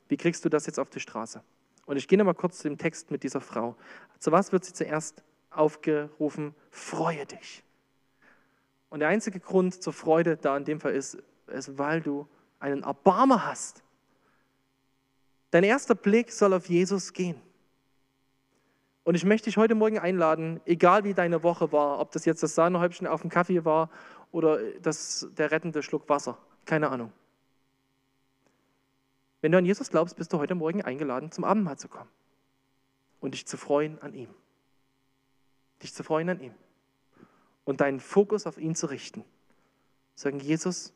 Wie kriegst du das jetzt auf die Straße? Und ich gehe nochmal kurz zu dem Text mit dieser Frau. Zu was wird sie zuerst aufgerufen? Freue dich. Und der einzige Grund zur Freude da in dem Fall ist, ist weil du einen Erbarmer hast. Dein erster Blick soll auf Jesus gehen. Und ich möchte dich heute Morgen einladen, egal wie deine Woche war, ob das jetzt das Sahnehäubchen auf dem Kaffee war oder das, der rettende Schluck Wasser, keine Ahnung. Wenn du an Jesus glaubst, bist du heute Morgen eingeladen, zum Abendmahl zu kommen und dich zu freuen an ihm. Dich zu freuen an ihm und deinen Fokus auf ihn zu richten. Sagen, Jesus,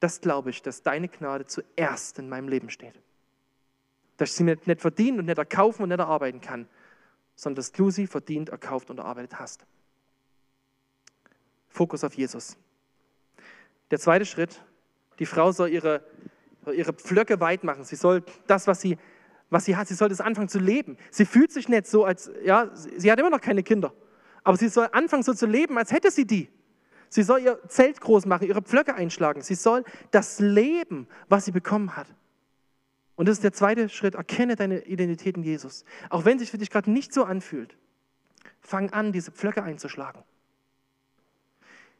das glaube ich, dass deine Gnade zuerst in meinem Leben steht dass ich sie mir nicht verdienen und nicht erkaufen und nicht erarbeiten kann, sondern dass du sie verdient, erkauft und erarbeitet hast. Fokus auf Jesus. Der zweite Schritt, die Frau soll ihre, ihre Pflöcke weit machen. Sie soll das, was sie, was sie hat, sie soll das anfangen zu leben. Sie fühlt sich nicht so, als, ja, sie hat immer noch keine Kinder, aber sie soll anfangen so zu leben, als hätte sie die. Sie soll ihr Zelt groß machen, ihre Pflöcke einschlagen. Sie soll das Leben, was sie bekommen hat. Und das ist der zweite Schritt. Erkenne deine Identität in Jesus. Auch wenn sich für dich gerade nicht so anfühlt, fang an, diese Pflöcke einzuschlagen.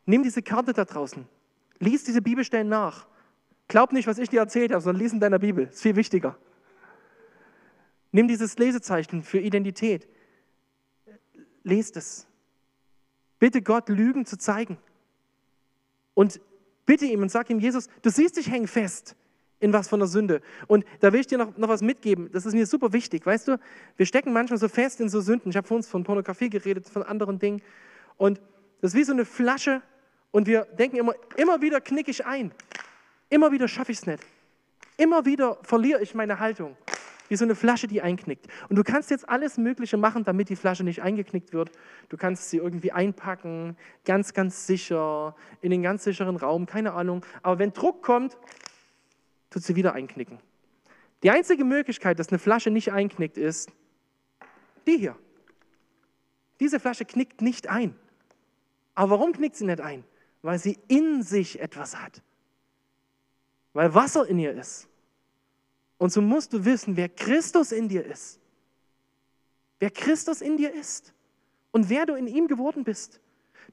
Nimm diese Karte da draußen. Lies diese Bibelstellen nach. Glaub nicht, was ich dir erzählt habe, sondern lies in deiner Bibel. Ist viel wichtiger. Nimm dieses Lesezeichen für Identität. Lest es. Bitte Gott, Lügen zu zeigen. Und bitte ihm und sag ihm, Jesus, du siehst, ich hänge fest in was von der Sünde. Und da will ich dir noch, noch was mitgeben. Das ist mir super wichtig. Weißt du, wir stecken manchmal so fest in so Sünden. Ich habe vor uns von Pornografie geredet, von anderen Dingen. Und das ist wie so eine Flasche. Und wir denken immer, immer wieder knicke ich ein. Immer wieder schaffe ich es nicht. Immer wieder verliere ich meine Haltung. Wie so eine Flasche, die einknickt. Und du kannst jetzt alles Mögliche machen, damit die Flasche nicht eingeknickt wird. Du kannst sie irgendwie einpacken, ganz, ganz sicher, in den ganz sicheren Raum, keine Ahnung. Aber wenn Druck kommt, tut sie wieder einknicken. Die einzige Möglichkeit, dass eine Flasche nicht einknickt, ist die hier. Diese Flasche knickt nicht ein. Aber warum knickt sie nicht ein? Weil sie in sich etwas hat. Weil Wasser in ihr ist. Und so musst du wissen, wer Christus in dir ist. Wer Christus in dir ist. Und wer du in ihm geworden bist.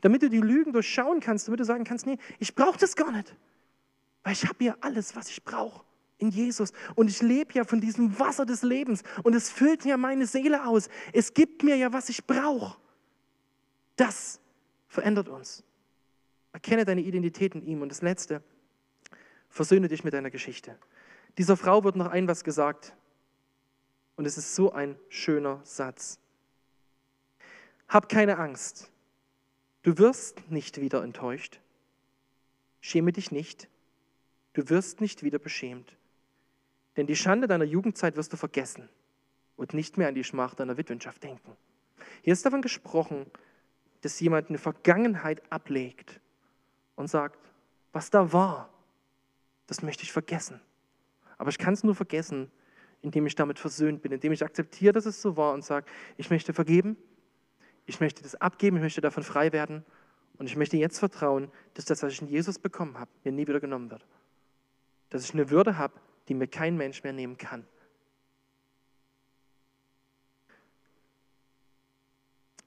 Damit du die Lügen durchschauen kannst, damit du sagen kannst, nee, ich brauche das gar nicht. Weil ich habe ja alles, was ich brauche in Jesus. Und ich lebe ja von diesem Wasser des Lebens. Und es füllt ja meine Seele aus. Es gibt mir ja, was ich brauche. Das verändert uns. Erkenne deine Identität in ihm. Und das Letzte, versöhne dich mit deiner Geschichte. Dieser Frau wird noch ein was gesagt. Und es ist so ein schöner Satz. Hab keine Angst. Du wirst nicht wieder enttäuscht. Schäme dich nicht. Du wirst nicht wieder beschämt. Denn die Schande deiner Jugendzeit wirst du vergessen und nicht mehr an die Schmach deiner Witwenschaft denken. Hier ist davon gesprochen, dass jemand eine Vergangenheit ablegt und sagt, was da war, das möchte ich vergessen. Aber ich kann es nur vergessen, indem ich damit versöhnt bin, indem ich akzeptiere, dass es so war und sage, ich möchte vergeben, ich möchte das abgeben, ich möchte davon frei werden und ich möchte jetzt vertrauen, dass das, was ich in Jesus bekommen habe, mir nie wieder genommen wird. Dass ich eine Würde habe, die mir kein Mensch mehr nehmen kann.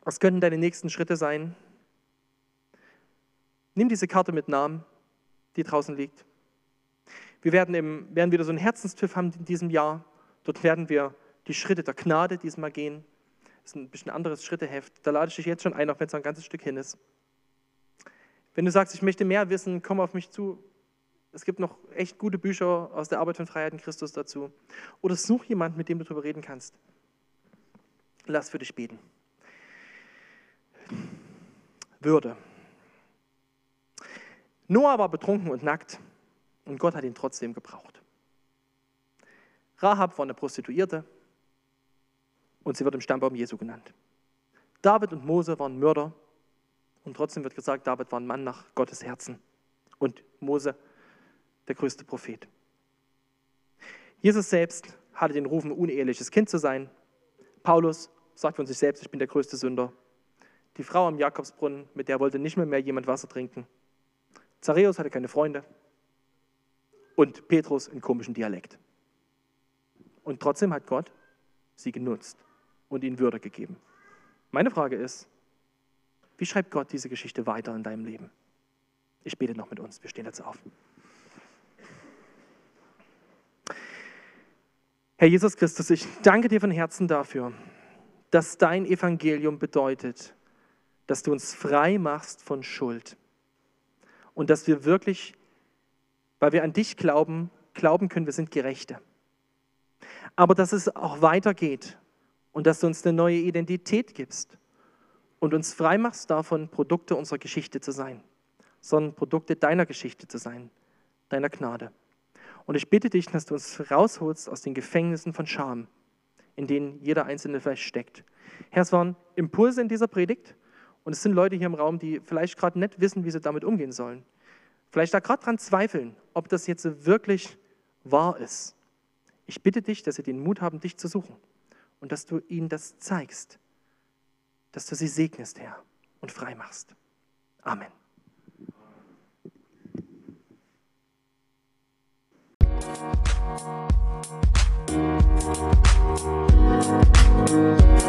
Was könnten deine nächsten Schritte sein? Nimm diese Karte mit Namen, die draußen liegt. Wir werden, im, werden wieder so einen Herzenspfiff haben in diesem Jahr. Dort werden wir die Schritte der Gnade diesmal gehen. Das ist ein bisschen anderes Schritteheft. Da lade ich dich jetzt schon ein, auch wenn es ein ganzes Stück hin ist. Wenn du sagst, ich möchte mehr wissen, komm auf mich zu. Es gibt noch echt gute Bücher aus der Arbeit von Freiheit in Christus dazu. Oder such jemanden, mit dem du darüber reden kannst. Lass für dich beten. Würde. Noah war betrunken und nackt und Gott hat ihn trotzdem gebraucht. Rahab war eine Prostituierte und sie wird im Stammbaum Jesu genannt. David und Mose waren Mörder und trotzdem wird gesagt, David war ein Mann nach Gottes Herzen und Mose der größte Prophet. Jesus selbst hatte den Ruf, ein uneheliches Kind zu sein. Paulus sagt von sich selbst, ich bin der größte Sünder. Die Frau am Jakobsbrunnen, mit der wollte nicht mehr, mehr jemand Wasser trinken. Zareus hatte keine Freunde. Und Petrus einen komischen Dialekt. Und trotzdem hat Gott sie genutzt und ihnen Würde gegeben. Meine Frage ist, wie schreibt Gott diese Geschichte weiter in deinem Leben? Ich bete noch mit uns. Wir stehen jetzt auf. Herr Jesus Christus, ich danke dir von Herzen dafür, dass dein Evangelium bedeutet, dass du uns frei machst von Schuld und dass wir wirklich, weil wir an dich glauben, glauben können, wir sind Gerechte. Aber dass es auch weitergeht und dass du uns eine neue Identität gibst und uns frei machst davon, Produkte unserer Geschichte zu sein, sondern Produkte deiner Geschichte zu sein, deiner Gnade. Und ich bitte dich, dass du uns rausholst aus den Gefängnissen von Scham, in denen jeder Einzelne vielleicht steckt. Herr, es waren Impulse in dieser Predigt und es sind Leute hier im Raum, die vielleicht gerade nicht wissen, wie sie damit umgehen sollen vielleicht da gerade dran zweifeln, ob das jetzt wirklich wahr ist. Ich bitte dich, dass sie den Mut haben, dich zu suchen und dass du ihnen das zeigst, dass du sie segnest, Herr, und frei machst. Amen. Musik